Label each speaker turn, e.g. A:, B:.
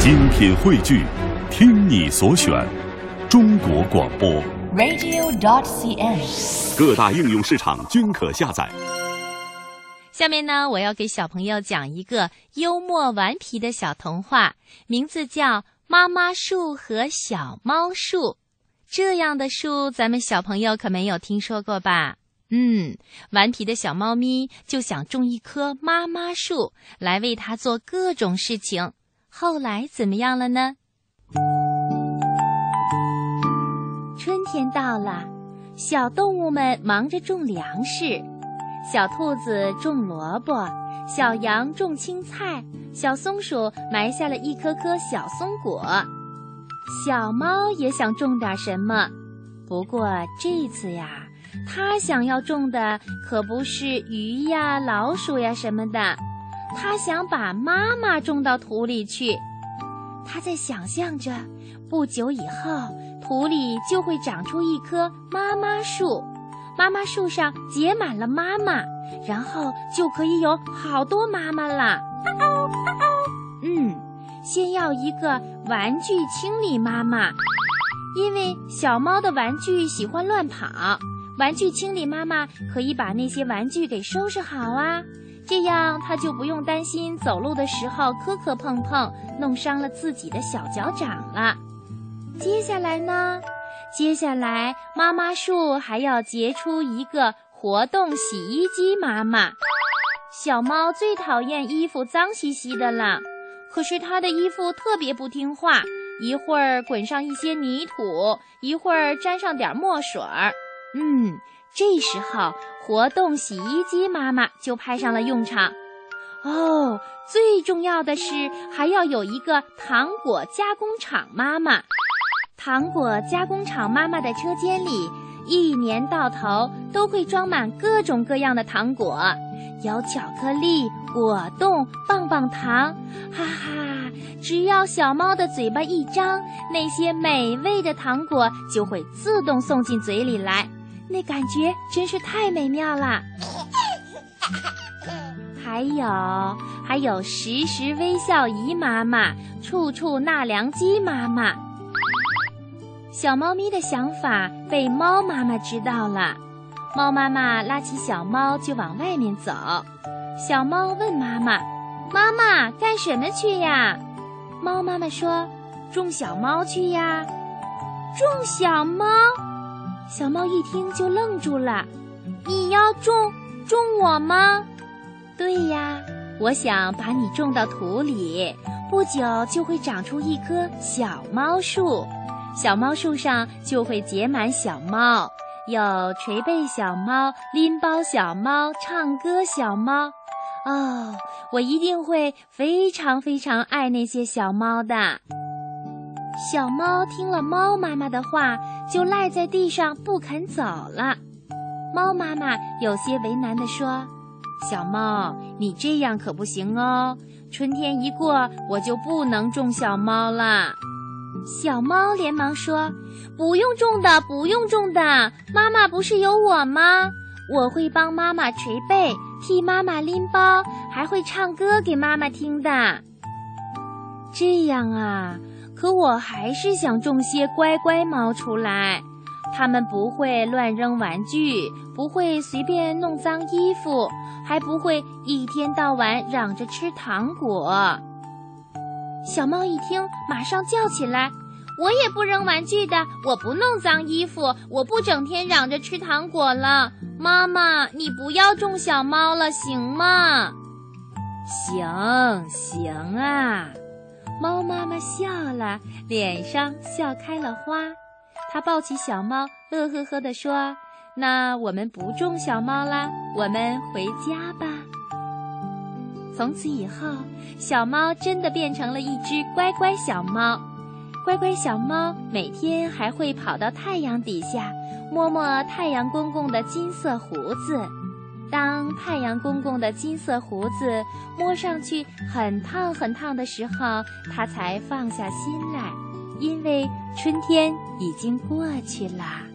A: 精品汇聚，听你所选，中国广播。
B: radio.dot.cn，。
A: 各大应用市场均可下载。
C: 下面呢，我要给小朋友讲一个幽默顽皮的小童话，名字叫《妈妈树和小猫树》。这样的树，咱们小朋友可没有听说过吧？嗯，顽皮的小猫咪就想种一棵妈妈树，来为它做各种事情。后来怎么样了呢？春天到了，小动物们忙着种粮食。小兔子种萝卜，小羊种青菜，小松鼠埋下了一颗颗小松果。小猫也想种点什么，不过这次呀，它想要种的可不是鱼呀、老鼠呀什么的，它想把妈妈种到土里去。它在想象着，不久以后土里就会长出一棵妈妈树。妈妈树上结满了妈妈，然后就可以有好多妈妈啦。嗯，先要一个玩具清理妈妈，因为小猫的玩具喜欢乱跑，玩具清理妈妈可以把那些玩具给收拾好啊，这样它就不用担心走路的时候磕磕碰碰，弄伤了自己的小脚掌了。接下来呢？接下来，妈妈树还要结出一个活动洗衣机妈妈。小猫最讨厌衣服脏兮兮的了，可是它的衣服特别不听话，一会儿滚上一些泥土，一会儿沾上点墨水儿。嗯，这时候活动洗衣机妈妈就派上了用场。哦，最重要的是还要有一个糖果加工厂妈妈。糖果加工厂妈妈的车间里，一年到头都会装满各种各样的糖果，有巧克力、果冻、棒棒糖，哈哈！只要小猫的嘴巴一张，那些美味的糖果就会自动送进嘴里来，那感觉真是太美妙啦！还有，还有时时微笑姨妈妈，处处纳凉鸡妈妈。小猫咪的想法被猫妈妈知道了，猫妈妈拉起小猫就往外面走。小猫问妈妈：“妈妈干什么去呀？”猫妈妈说：“种小猫去呀。”种小猫？小猫一听就愣住了：“你要种种我吗？”“对呀，我想把你种到土里，不久就会长出一棵小猫树。”小猫树上就会结满小猫，有捶背小猫、拎包小猫、唱歌小猫。哦，我一定会非常非常爱那些小猫的。小猫听了猫妈妈的话，就赖在地上不肯走了。猫妈妈有些为难地说：“小猫，你这样可不行哦，春天一过，我就不能种小猫了。”小猫连忙说：“不用种的，不用种的，妈妈不是有我吗？我会帮妈妈捶背，替妈妈拎包，还会唱歌给妈妈听的。”这样啊，可我还是想种些乖乖猫出来，它们不会乱扔玩具，不会随便弄脏衣服，还不会一天到晚嚷着吃糖果。小猫一听，马上叫起来：“我也不扔玩具的，我不弄脏衣服，我不整天嚷着吃糖果了。妈妈，你不要种小猫了，行吗？”“行行啊！”猫妈妈笑了，脸上笑开了花。她抱起小猫，乐呵呵地说：“那我们不种小猫啦，我们回家吧。”从此以后，小猫真的变成了一只乖乖小猫。乖乖小猫每天还会跑到太阳底下，摸摸太阳公公的金色胡子。当太阳公公的金色胡子摸上去很烫很烫的时候，他才放下心来，因为春天已经过去了。